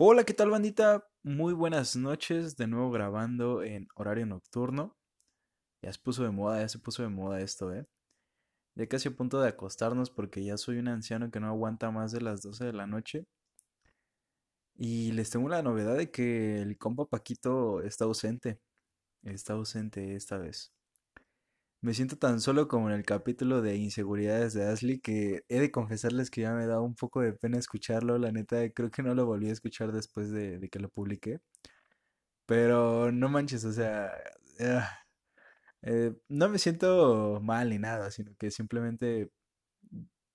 Hola, ¿qué tal bandita? Muy buenas noches, de nuevo grabando en horario nocturno. Ya se puso de moda, ya se puso de moda esto, ¿eh? Ya casi a punto de acostarnos porque ya soy un anciano que no aguanta más de las 12 de la noche. Y les tengo la novedad de que el compa Paquito está ausente. Está ausente esta vez. Me siento tan solo como en el capítulo de Inseguridades de Ashley que he de confesarles que ya me da un poco de pena escucharlo. La neta, creo que no lo volví a escuchar después de, que lo publiqué. Pero no manches, o sea, ah, eh, no me siento mal ni nada, sino que simplemente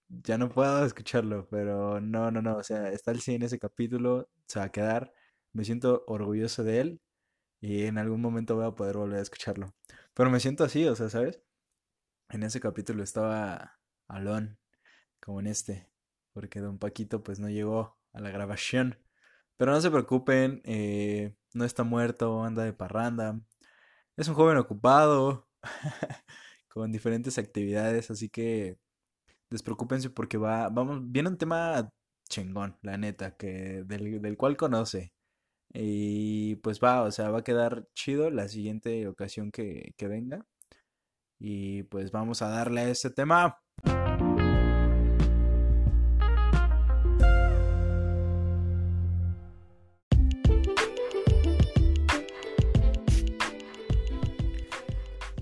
ya no puedo escucharlo. Pero no, no, no, o sea, está el 100 en ese capítulo, se va a quedar. Me siento orgulloso de él y en algún momento voy a poder volver a escucharlo. Pero me siento así, o sea, ¿sabes? En ese capítulo estaba Alon, como en este, porque Don Paquito pues no llegó a la grabación. Pero no se preocupen, eh, no está muerto, anda de parranda. Es un joven ocupado, con diferentes actividades, así que despreocúpense porque va, vamos, viene un tema chingón, la neta, que del, del cual conoce. Y pues va, o sea, va a quedar chido la siguiente ocasión que, que venga. Y pues vamos a darle a este tema.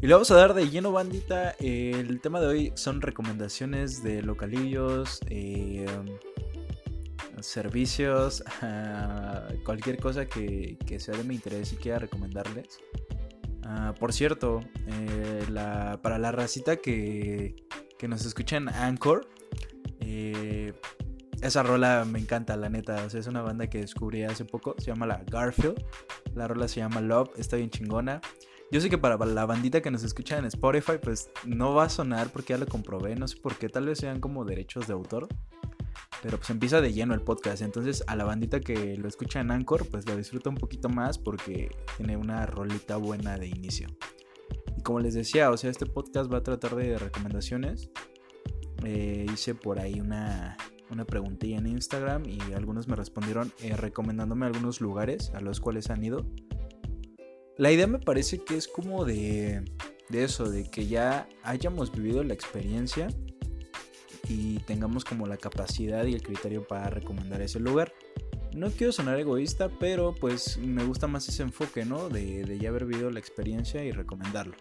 Y le vamos a dar de lleno, bandita. El tema de hoy son recomendaciones de localillos, eh, servicios, cualquier cosa que, sea de mi interés y quiera recomendarles. Ah, por cierto, eh, para la racita que, que nos escucha en Anchor, eh, esa rola me encanta, la neta. es una banda que descubrí hace poco. Se llama la Garfield. La rola se llama Love. Está bien chingona. Yo sé que para la bandita que nos escucha en Spotify, pues no va a sonar porque ya lo comprobé. No sé por qué. Tal vez sean como derechos de autor. Pero pues empieza de lleno el podcast. Entonces a la bandita que lo escucha en Anchor, pues lo disfruta un poquito más porque tiene una rolita buena de inicio. Y como les decía, o sea, este podcast va a tratar de recomendaciones. Eh, hice por ahí una, una preguntilla en Instagram y algunos me respondieron eh, recomendándome algunos lugares a los cuales han ido. La idea me parece que es como de, de eso, de que ya hayamos vivido la experiencia y tengamos como la capacidad y el criterio para recomendar ese lugar. No quiero sonar egoísta, pero pues me gusta más ese enfoque, ¿no? De, ya haber vivido la experiencia y recomendarlo.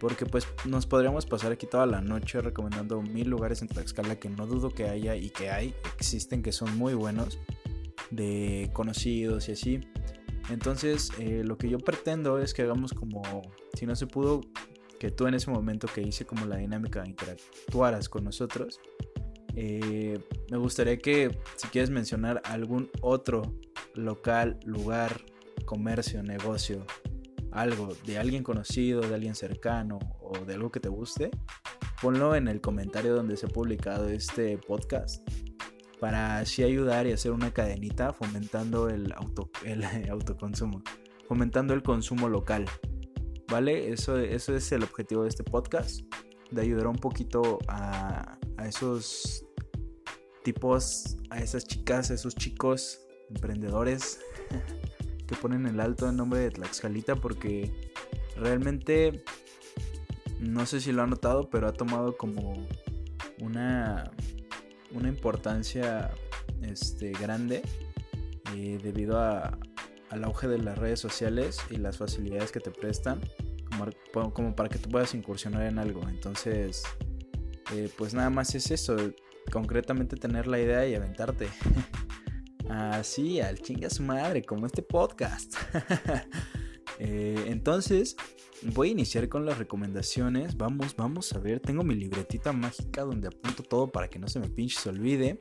Porque pues nos podríamos pasar aquí toda la noche recomendando mil lugares en Tlaxcala que no dudo que haya y que hay, existen que son muy buenos, de conocidos y así. Entonces eh, lo que yo pretendo es que hagamos como, si no se pudo, que tú en ese momento que hice como la dinámica interactuaras con nosotros, eh, me gustaría que si quieres mencionar algún otro local, lugar, comercio, negocio, algo de alguien conocido, de alguien cercano o de algo que te guste, ponlo en el comentario donde se ha publicado este podcast para así ayudar y hacer una cadenita fomentando el, auto, el autoconsumo, fomentando el consumo local. ¿Vale? Eso, eso es el objetivo de este podcast, de ayudar un poquito a, esos tipos, a esas chicas, a esos chicos emprendedores que ponen el alto en nombre de Tlaxcalita porque realmente no sé si lo han notado, pero ha tomado como una, una importancia este, grande eh, debido a, al auge de las redes sociales y las facilidades que te prestan como, para que tú puedas incursionar en algo. Entonces, eh, pues nada más es eso, concretamente tener la idea y aventarte. Así, al chinga su madre, como este podcast. Eh, entonces, voy a iniciar con las recomendaciones. Vamos, vamos a ver. Tengo mi libretita mágica donde apunto todo para que no se me pinche se olvide.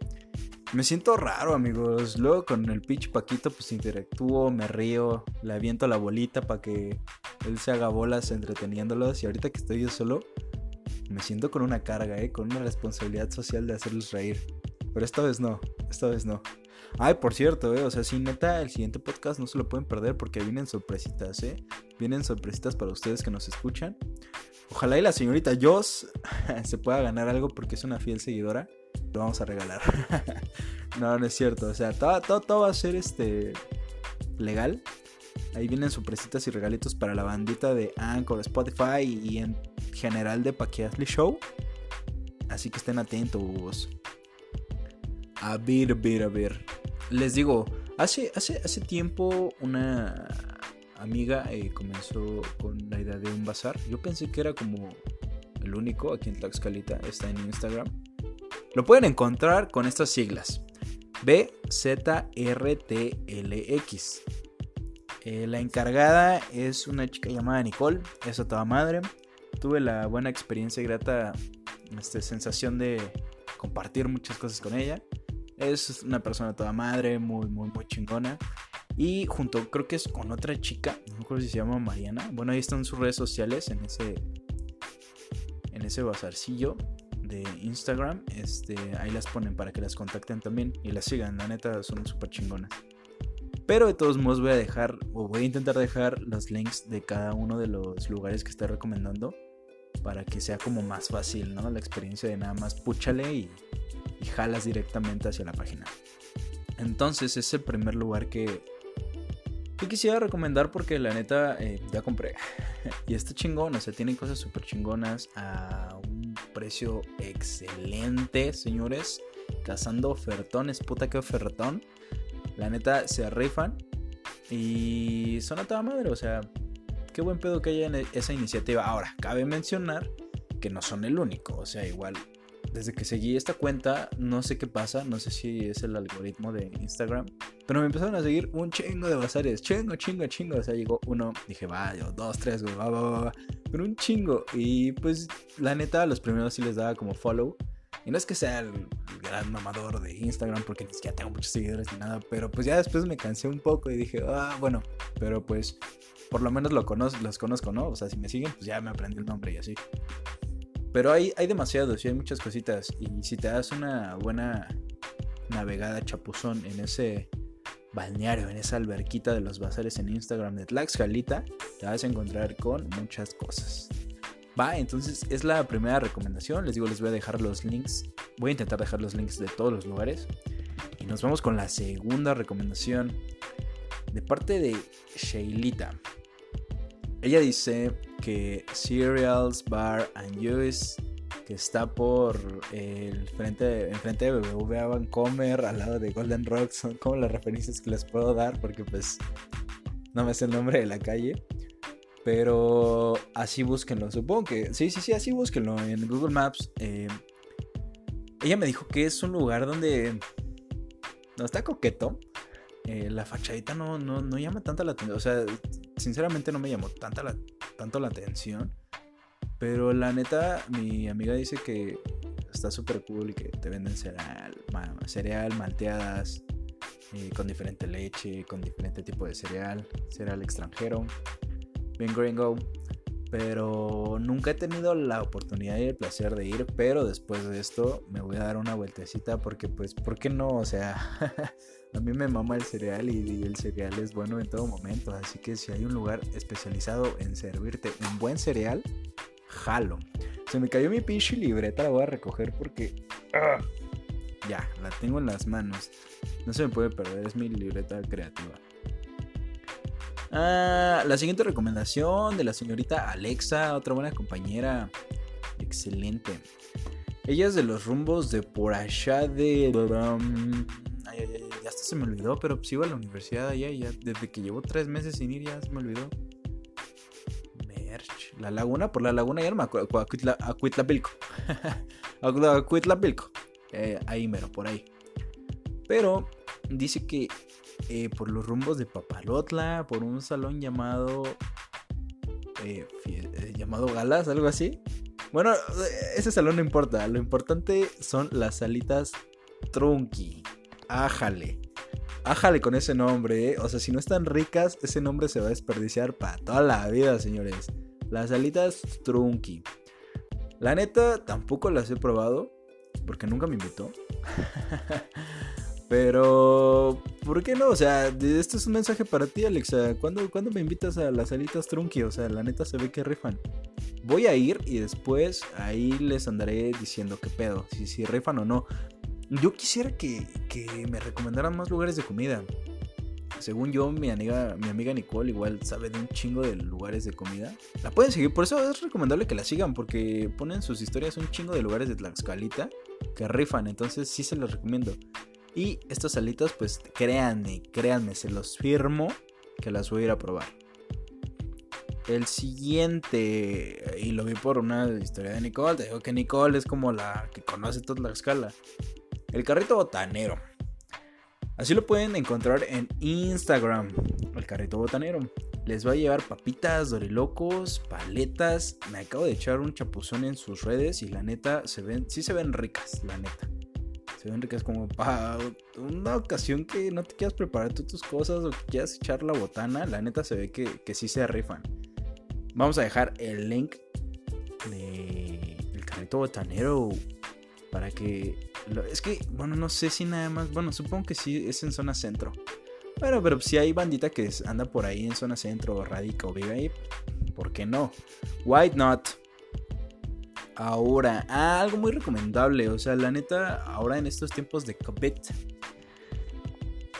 Me siento raro, amigos. Luego con el pitch Paquito, pues interactúo, me río, le aviento la bolita para que él se haga bolas entreteniéndolos. Y ahorita que estoy yo solo, me siento con una carga, ¿eh? con una responsabilidad social de hacerlos reír. Pero esta vez no, esta vez no. Ay, por cierto, ¿eh? o sea, sí, neta, el siguiente podcast no se lo pueden perder porque vienen sorpresitas, ¿eh? Vienen sorpresitas para ustedes que nos escuchan. Ojalá y la señorita Joss se pueda ganar algo porque es una fiel seguidora lo vamos a regalar. No, no es cierto. O sea, todo, todo, todo va a ser este legal. Ahí vienen sorpresitas y regalitos para la bandita de Anchor, Spotify y en general de Paquiasli Show. Así que estén atentos. A ver, a ver, a ver. Les digo, hace, hace, hace tiempo una amiga eh, comenzó con la idea de un bazar. Yo pensé que era como el único aquí en Tlaxcalita. Está en Instagram. Lo pueden encontrar con estas siglas. BZRTLX. Eh, la encargada es una chica llamada Nicole, es a toda madre. Tuve la buena experiencia y grata este, sensación de compartir muchas cosas con ella. Es una persona toda madre, muy, muy, muy chingona. Y junto, creo que es con otra chica, no me si se llama Mariana. Bueno, ahí están sus redes sociales en ese, en ese bazarcillo de Instagram. Este, ahí las ponen para que las contacten también y las sigan. La neta, son súper chingonas. Pero de todos modos voy a dejar, o voy a intentar dejar los links de cada uno de los lugares que estoy recomendando. Para que sea como más fácil, ¿no? La experiencia de nada más púchale y, y jalas directamente hacia la página. Entonces es el primer lugar que, que quisiera recomendar porque la neta eh, ya compré. y está chingón, o sea, tienen cosas súper chingonas a un precio excelente, señores. Cazando ofertones, puta que ofertón. La neta se rifan. Y son a toda madre, o sea, qué buen pedo que haya en esa iniciativa. Ahora, cabe mencionar que no son el único, o sea, igual desde que seguí esta cuenta, no sé qué pasa, no sé si es el algoritmo de Instagram, pero me empezaron a seguir un chingo de bazares, chingo, chingo, chingo. O sea, llegó uno, dije, va, yo, dos, tres, va, va, va, va, pero un chingo. Y pues, la neta, los primeros sí les daba como follow. Y no es que sea el, gran mamador de Instagram, porque ni siquiera tengo muchos seguidores ni nada, pero pues ya después me cansé un poco y dije, ah, bueno, pero pues por lo menos lo conozco, los conozco, ¿no? O sea, si me siguen, pues ya me aprendí el nombre y así. Pero hay, hay demasiados y hay muchas cositas. Y si te das una buena navegada chapuzón en ese balneario, en esa alberquita de los bazares en Instagram de Tlaxcalita, te vas a encontrar con muchas cosas. Va, entonces es la primera recomendación. Les digo, les voy a dejar los links. Voy a intentar dejar los links de todos los lugares. Y nos vamos con la segunda recomendación. De parte de Sheilita. Ella dice que Cereals Bar and Juice, que está por el frente, enfrente de BBVA Vancomer, al lado de Golden Rock, son como las referencias que les puedo dar, porque pues no me sé el nombre de la calle. Pero así búsquenlo, supongo que sí, sí, sí, así búsquenlo en Google Maps. Eh, ella me dijo que es un lugar donde no está coqueto. Eh, la fachadita no, no, no llama tanta la atención. O sea, sinceramente no me llamó tanta tanto la atención. Pero la neta, mi amiga dice que está súper cool y que te venden cereal, cereal malteadas, eh, con diferente leche, con diferente tipo de cereal, cereal extranjero, bien gringo. Pero nunca he tenido la oportunidad y el placer de ir. Pero después de esto me voy a dar una vueltecita porque pues, ¿por qué no? O sea, a mí me mama el cereal y, el cereal es bueno en todo momento. Así que si hay un lugar especializado en servirte un buen cereal, jalo. Se me cayó mi pinche libreta, la voy a recoger porque... ¡ah! ya, la tengo en las manos. No se me puede perder, es mi libreta creativa. Ah, la siguiente recomendación de la señorita Alexa, otra buena compañera. Excelente. Ella es de los rumbos de por allá de... ya hasta se me olvidó, pero pues iba a la universidad allá ya desde que llevo tres meses sin ir ya se me olvidó. La laguna, por la laguna ya no me acuerdo. Acuitlapilco. Acuitlapilco. Eh, ahí mero, por ahí. Pero dice que eh, por los rumbos de Papalotla, por un salón llamado eh, llamado Galas, algo así. Bueno, ese salón no importa, lo importante son las salitas Trunky. Ájale. Ájale con ese nombre, O sea, si no están ricas, ese nombre se va a desperdiciar para toda la vida, señores. Las salitas Trunky. La neta, tampoco las he probado, porque nunca me invitó. Pero, ¿por qué no? O sea, esto es un mensaje para ti, Alexa. ¿Cuándo, ¿Cuándo, me invitas a las salitas trunky? O sea, la neta se ve que rifan. Voy a ir y después ahí les andaré diciendo qué pedo, si, si rifan o no. yo quisiera que, me recomendaran más lugares de comida. Según yo, mi amiga, mi amiga Nicole igual sabe de un chingo de lugares de comida. La pueden seguir, por eso es recomendable que la sigan, porque ponen sus historias un chingo de lugares de Tlaxcalita que rifan, entonces sí se los recomiendo. Y estas alitas, pues créanme, créanme, se los firmo que las voy a ir a probar. El siguiente, y lo vi por una historia de Nicole, te digo que Nicole es como la que conoce toda la escala. El carrito botanero. Así lo pueden encontrar en Instagram, el carrito botanero. Les va a llevar papitas, dorilocos, paletas. Me acabo de echar un chapuzón en sus redes y la neta se ven, sí se ven ricas, la neta. Se ven ricas como para una ocasión que no te quieras preparar tú tus cosas o que quieras echar la botana. La neta se ve que, que sí se rifan. Vamos a dejar el link de el carrito botanero para que es que bueno no sé si nada más bueno supongo que sí es en zona centro. Pero pero si hay bandita que anda por ahí en zona centro o radica o vive ahí por qué no White not ahora ah, algo muy recomendable o sea la neta ahora en estos tiempos de covid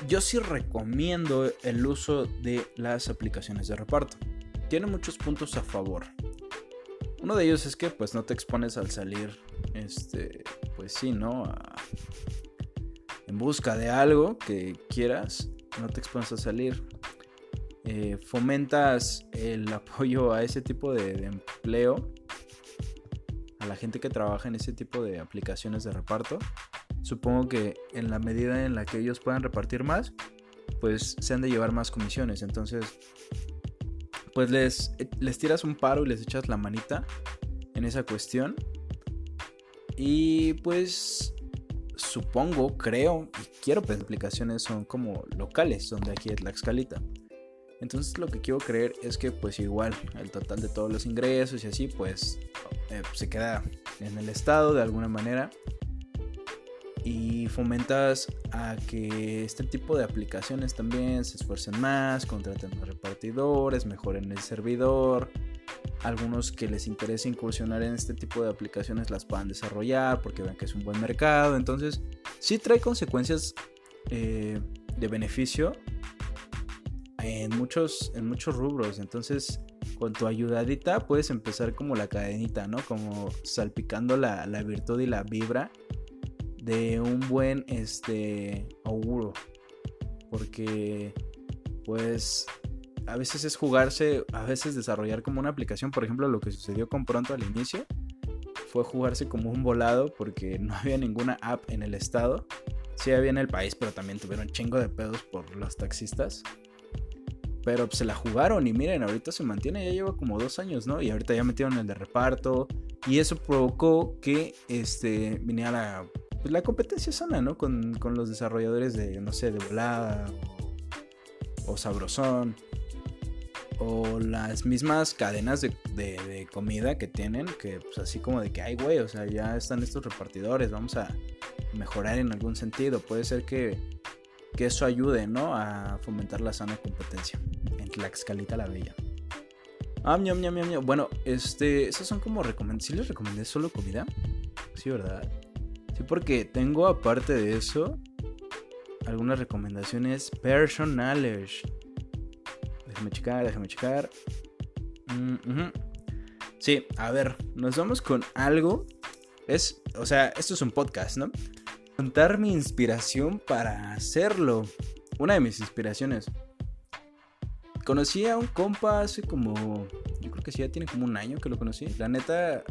yo sí recomiendo el uso de las aplicaciones de reparto. Tiene muchos puntos a favor. Uno de ellos es que pues no te expones al salir, este, pues sí, ¿no? en busca de algo que quieras, no te expones a salir. Eh, fomentas el apoyo a ese tipo de, empleo, a la gente que trabaja en ese tipo de aplicaciones de reparto. Supongo que en la medida en la que ellos puedan repartir más, pues se han de llevar más comisiones. Entonces, pues les, les tiras un paro y les echas la manita en esa cuestión. Y pues supongo, creo y quiero que las aplicaciones son como locales, son de aquí de Tlaxcalita. Entonces lo que quiero creer es que pues igual el total de todos los ingresos y así pues eh, se queda en el estado de alguna manera y fomentas a que este tipo de aplicaciones también se esfuercen más, contraten más repartidores, mejoren el servidor. Algunos que les interese incursionar en este tipo de aplicaciones las puedan desarrollar porque ven que es un buen mercado. Entonces, sí trae consecuencias eh, de beneficio en muchos, en muchos rubros. Entonces, con tu ayudadita puedes empezar como la cadenita, ¿no? Como salpicando la, la virtud y la vibra de un buen este auguro porque pues a veces es jugarse a veces desarrollar como una aplicación por ejemplo lo que sucedió con pronto al inicio fue jugarse como un volado porque no había ninguna app en el estado sí había en el país pero también tuvieron chingo de pedos por los taxistas pero pues, se la jugaron y miren, ahorita se mantiene, ya lleva como dos años, ¿no? Y ahorita ya metieron el de reparto. Y eso provocó que este, viniera la pues, la competencia sana, ¿no? Con, los desarrolladores de, no sé, de volada o, sabrosón o las mismas cadenas de, comida que tienen, que pues así como de que, ay, güey, o sea, ya están estos repartidores, vamos a mejorar en algún sentido. Puede ser que, que eso ayude, ¿no? A fomentar la sana competencia en Tlaxcalita la Bella. Ah, miam, miam, miam, Bueno, este, esos son como recomendaciones. ¿Sí les recomendé solo comida? Sí, ¿verdad? Sí, porque tengo aparte de eso algunas recomendaciones personales. Déjame checar, déjame checar. Mm, sí, a ver, nos vamos con algo. Es, o sea, esto es un podcast, ¿no? Contar mi inspiración para hacerlo. Una de mis inspiraciones. Conocí a un compa hace como. Yo creo que sí, ya tiene como un año que lo conocí. La neta,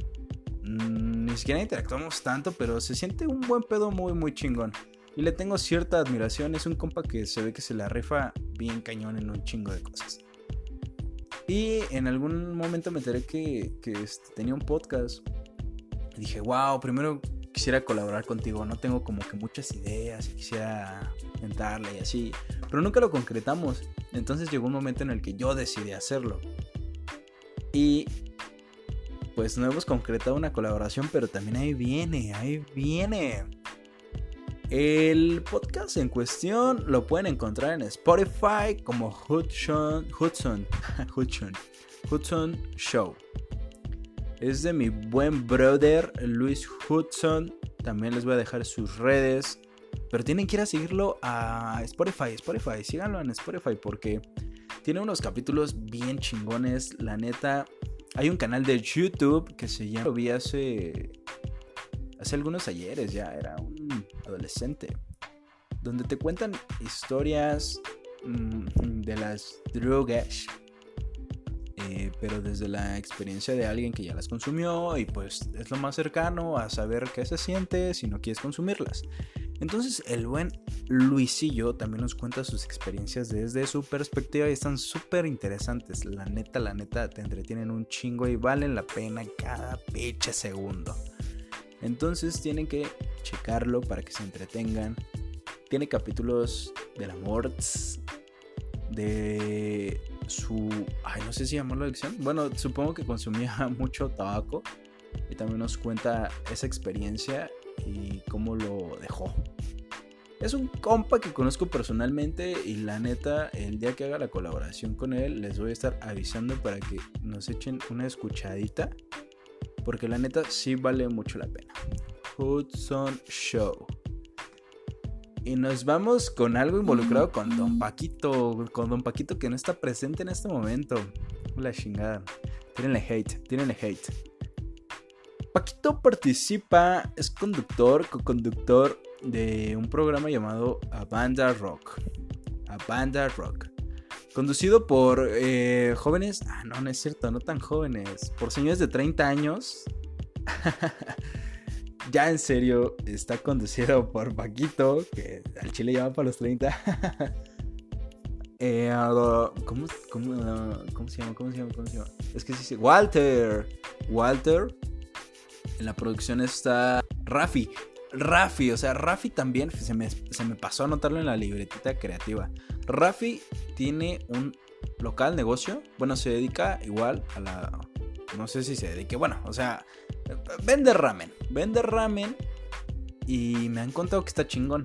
Mm, ni siquiera interactuamos tanto, pero se siente un buen pedo muy, muy chingón. Y le tengo cierta admiración. Es un compa que se ve que se la rifa bien cañón en un chingo de cosas. Y en algún momento me enteré que, este, tenía un podcast. Y dije, wow, primero quisiera colaborar contigo. No tengo como que muchas ideas y quisiera intentarle y así. Pero nunca lo concretamos. Entonces llegó un momento en el que yo decidí hacerlo. Y pues no hemos concretado una colaboración, pero también ahí viene, ahí viene. El podcast en cuestión lo pueden encontrar en Spotify como Hudson, Hudson, Hudson, Hudson Show. Es de mi buen brother Luis Hudson. También les voy a dejar sus redes. Pero tienen que ir a seguirlo a Spotify. Spotify, síganlo en Spotify porque tiene unos capítulos bien chingones. La neta, hay un canal de YouTube que se llama. Lo vi hace. Hace algunos ayeres ya, era un adolescente. Donde te cuentan historias mm, de las drogas. Eh, pero desde la experiencia de alguien que ya las consumió y pues es lo más cercano a saber qué se siente si no quieres consumirlas. Entonces el buen Luisillo también nos cuenta sus experiencias desde su perspectiva y están súper interesantes. La neta, la neta, te entretienen un chingo y valen la pena cada pinche segundo. Entonces tienen que checarlo para que se entretengan. Tiene capítulos del amor, de su... Ay, no sé si llamó la adicción. Bueno, supongo que consumía mucho tabaco. Y también nos cuenta esa experiencia y cómo lo dejó. Es un compa que conozco personalmente y la neta, el día que haga la colaboración con él, les voy a estar avisando para que nos echen una escuchadita. Porque la neta sí vale mucho la pena. Hudson Show. Y nos vamos con algo involucrado con Don Paquito. Con Don Paquito que no está presente en este momento. La chingada. Tírenle hate, tírenle hate. Paquito participa, es conductor, co-conductor de un programa llamado A Banda Rock. A Banda Rock. Conducido por eh, jóvenes. Ah, no, no es cierto, no tan jóvenes. Por señores de 30 años. ya en serio, está conducido por Paquito, que al chile ya para los 30. Eh, ¿cómo, se llama? ¿Cómo se llama? ¿Cómo se llama? Es que sí, sí. Walter. Walter. En la producción está Rafi. Rafi, o sea, Rafi también se me, pasó a anotarlo en la libretita creativa. Rafi tiene un local negocio. Bueno, se dedica igual a la. No sé si se dedique. Bueno, o sea, vende ramen. Vende ramen. Y me han contado que está chingón.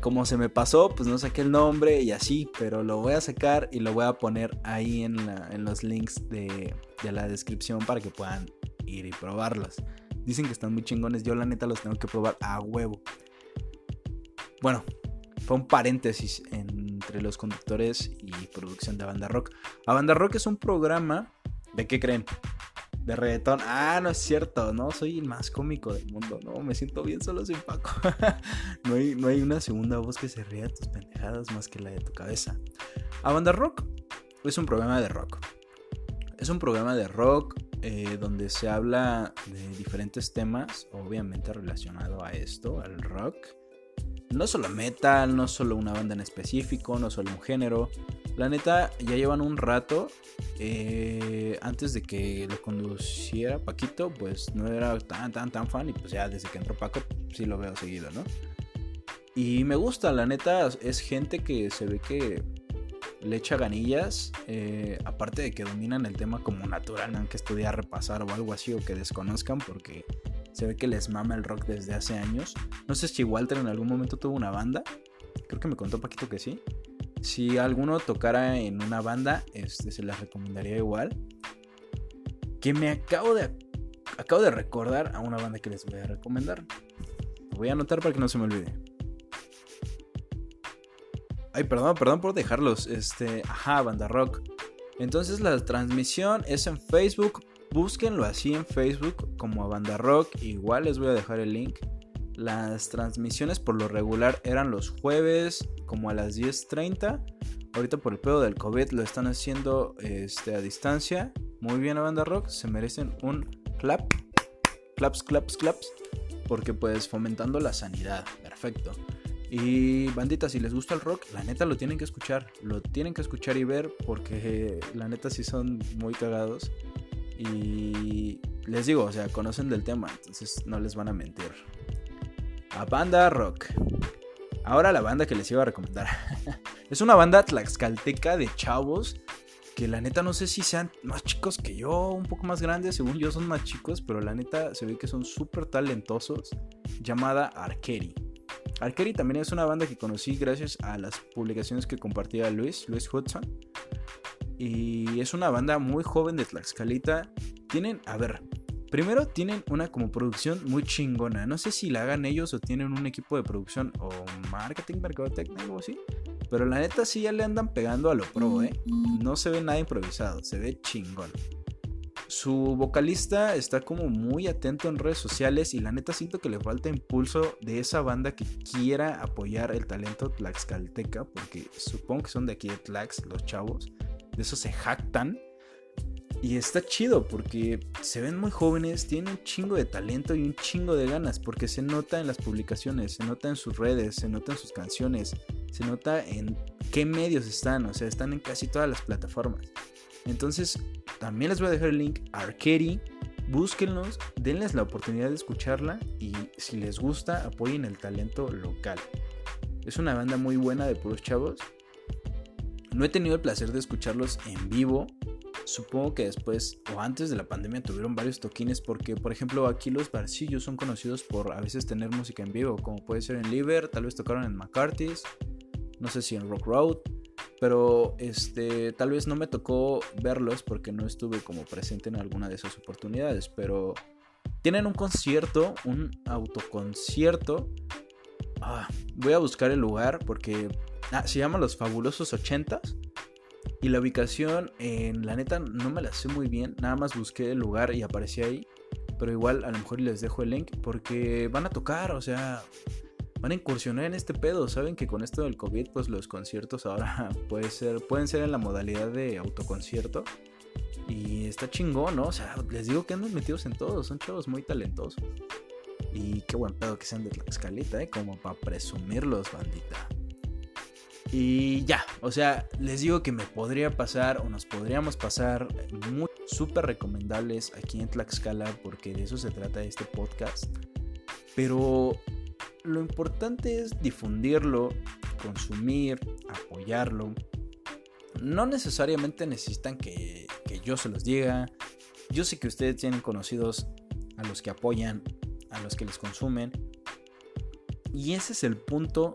Como se me pasó, pues no saqué el nombre y así. Pero lo voy a sacar y lo voy a poner ahí en, los links de, de la descripción para que puedan ir y probarlos. Dicen que están muy chingones. Yo la neta los tengo que probar a huevo. Bueno, fue un paréntesis entre los conductores y producción de Banda Rock. A Banda Rock es un programa. ¿De qué creen? De reggaetón. Ah, no es cierto. No, soy el más cómico del mundo. No, me siento bien solo sin Paco. no, hay, no hay una segunda voz que se ría de tus pendejadas más que la de tu cabeza. A Banda Rock es un programa de rock. Es un programa de rock eh, donde se habla de diferentes temas, obviamente relacionado a esto, al rock. No solo metal, no solo una banda en específico, no solo un género. La neta, ya llevan un rato. Eh, antes de que lo conduciera Paquito, pues no era tan, tan, tan fan. Y pues ya desde que entró Paco, sí lo veo seguido, ¿no? Y me gusta, la neta, es gente que se ve que le echa ganillas, eh, aparte de que dominan el tema como natural, no que estudiar, repasar o algo así, o que desconozcan, porque se ve que les mama el rock desde hace años. No sé si Walter en algún momento tuvo una banda, creo que me contó Paquito que sí. Si alguno tocara en una banda, este, se les recomendaría igual. Que me acabo de, acabo de recordar a una banda que les voy a recomendar. Lo voy a anotar para que no se me olvide. Ay, perdón, perdón por dejarlos. Este, ajá, banda rock. Entonces la transmisión es en Facebook. Búsquenlo así en Facebook como a banda rock. Igual les voy a dejar el link. Las transmisiones por lo regular eran los jueves como a las 10.30. Ahorita por el pedo del COVID lo están haciendo este, a distancia. Muy bien a banda rock. Se merecen un clap. Claps, claps, claps. Porque pues fomentando la sanidad. Perfecto. Y bandita, si les gusta el rock, la neta lo tienen que escuchar. Lo tienen que escuchar y ver porque la neta sí son muy cagados. Y les digo, o sea, conocen del tema, entonces no les van a mentir. A banda rock. Ahora la banda que les iba a recomendar. es una banda tlaxcalteca de chavos que la neta no sé si sean más chicos que yo, un poco más grandes, según yo son más chicos, pero la neta se ve que son súper talentosos. Llamada Arkeri. Arkeri también es una banda que conocí gracias a las publicaciones que compartía Luis, Luis Hudson. Y es una banda muy joven de Tlaxcalita. Tienen, a ver, Primero tienen una como producción muy chingona. No sé si la hagan ellos o tienen un equipo de producción o marketing, mercadotecnia, algo así. Pero la neta sí ya le andan pegando a lo pro, ¿eh? No se ve nada improvisado, se ve chingón. Su vocalista está como muy atento en redes sociales y la neta siento que le falta impulso de esa banda que quiera apoyar el talento tlaxcalteca, porque supongo que son de aquí de Tlax, los chavos. De eso se jactan. Y está chido porque se ven muy jóvenes, tienen un chingo de talento y un chingo de ganas, porque se nota en las publicaciones, se nota en sus redes, se nota en sus canciones, se nota en qué medios están, o sea, están en casi todas las plataformas. Entonces, también les voy a dejar el link a Arcady, búsquenlos, denles la oportunidad de escucharla y si les gusta, apoyen el talento local. Es una banda muy buena de puros chavos. No he tenido el placer de escucharlos en vivo, supongo que después o antes de la pandemia tuvieron varios toquines porque, por ejemplo, aquí los barcillos son conocidos por a veces tener música en vivo, como puede ser en Liver, tal vez tocaron en McCarthy's, no sé si en Rock Road, pero este tal vez no me tocó verlos porque no estuve como presente en alguna de esas oportunidades, pero tienen un concierto, un autoconcierto. Ah, voy a buscar el lugar porque ah, se llama Los Fabulosos Ochentas y la ubicación, en la neta, no me la sé muy bien. Nada más busqué el lugar y aparecí ahí. Pero igual a lo mejor les dejo el link porque van a tocar, o sea, van a incursionar en este pedo. Saben que con esto del COVID, pues los conciertos ahora puede ser, pueden ser en la modalidad de autoconcierto. Y está chingón, ¿no? O sea, les digo que andan metidos en todo. Son chavos muy talentosos. Y qué buen pedo que sean de la escalita, ¿eh? Como para presumirlos, bandita. Y ya, o sea, les digo que me podría pasar o nos podríamos pasar muy súper recomendables aquí en Tlaxcala porque de eso se trata este podcast. Pero lo importante es difundirlo, consumir, apoyarlo. No necesariamente necesitan que, que yo se los diga. Yo sé que ustedes tienen conocidos a los que apoyan, a los que les consumen. Y ese es el punto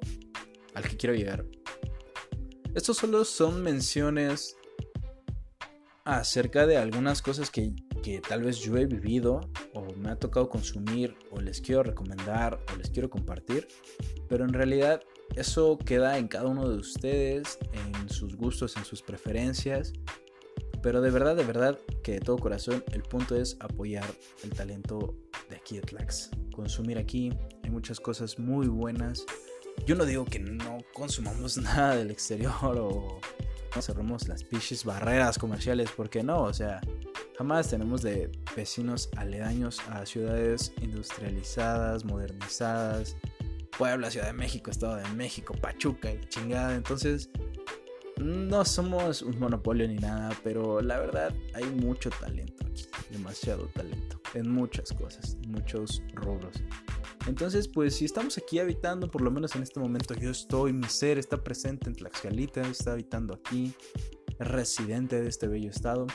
al que quiero llegar. Estos solo son menciones acerca de algunas cosas que, tal vez yo he vivido o me ha tocado consumir o les quiero recomendar o les quiero compartir. Pero en realidad eso queda en cada uno de ustedes, en sus gustos, en sus preferencias. Pero de verdad, de verdad, que de todo corazón el punto es apoyar el talento de aquí de Tlax. Consumir aquí, hay muchas cosas muy buenas yo no digo que no consumamos nada del exterior o no cerremos las piches barreras comerciales, porque no, o sea, jamás tenemos de vecinos aledaños a ciudades industrializadas, modernizadas, Puebla, Ciudad de México, Estado de México, Pachuca y chingada, entonces no somos un monopolio ni nada, pero la verdad hay mucho talento aquí, demasiado talento, en muchas cosas, muchos rubros. Entonces, pues si estamos aquí habitando, por lo menos en este momento yo estoy, mi ser está presente en Tlaxcalita, está habitando aquí, es residente de este bello estado.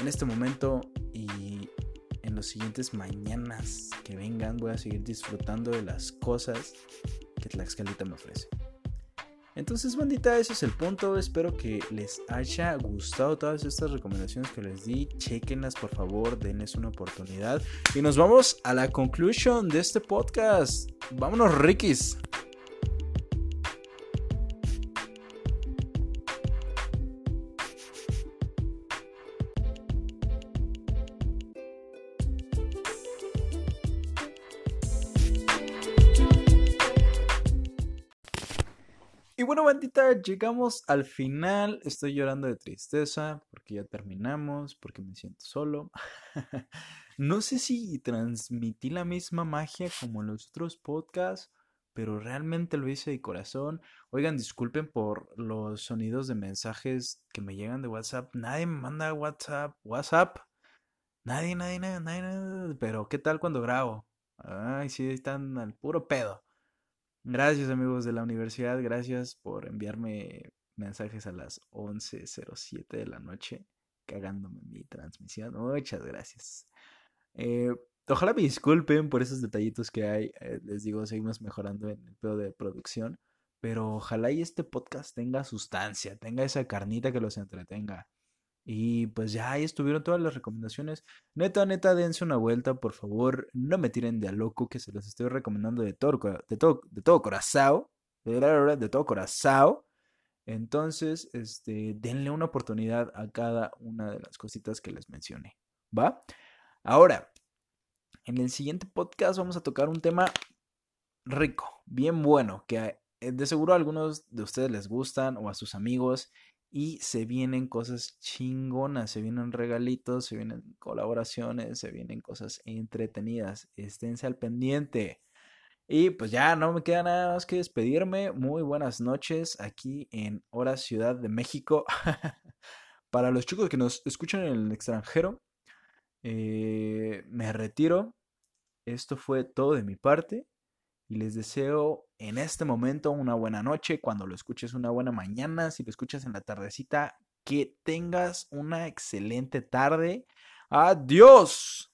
En este momento y en los siguientes mañanas que vengan voy a seguir disfrutando de las cosas que Tlaxcalita me ofrece. Entonces, bandita, ese es el punto. Espero que les haya gustado todas estas recomendaciones que les di. Chequenlas, por favor, denles una oportunidad. Y nos vamos a la conclusión de este podcast. Vámonos, Rikis. Llegamos al final. Estoy llorando de tristeza porque ya terminamos, porque me siento solo. no sé si transmití la misma magia como en los otros podcasts, pero realmente lo hice de corazón. Oigan, disculpen por los sonidos de mensajes que me llegan de WhatsApp. Nadie me manda WhatsApp. WhatsApp. Nadie, nadie, nadie, nadie, nadie. Pero, ¿qué tal cuando grabo? Ay, sí, están al puro pedo. Gracias amigos de la universidad, gracias por enviarme mensajes a las 11.07 de la noche, cagándome mi transmisión. Muchas gracias. Eh, ojalá me disculpen por esos detallitos que hay. Eh, les digo, seguimos mejorando en el pedo de producción. Pero ojalá y este podcast tenga sustancia, tenga esa carnita que los entretenga. Y pues ya ahí estuvieron todas las recomendaciones. Neta, neta, dense una vuelta, por favor. No me tiren de a loco, que se los estoy recomendando de todo, de todo, de todo corazón. De todo corazón. Entonces, este, denle una oportunidad a cada una de las cositas que les mencioné. ¿Va? Ahora, en el siguiente podcast vamos a tocar un tema rico, bien bueno, que eh, de seguro a algunos de ustedes les gustan o a sus amigos y se vienen cosas chingonas, se vienen regalitos, se vienen colaboraciones, se vienen cosas entretenidas. Esténse al pendiente. Y pues ya no me queda nada más que despedirme. Muy buenas noches aquí en Hora Ciudad de México. Para los chicos que nos escuchan en el extranjero, eh, me retiro. Esto fue todo de mi parte y les deseo en este momento una buena noche, cuando lo escuches una buena mañana, si lo escuchas en la tardecita, que tengas una excelente tarde. Adiós.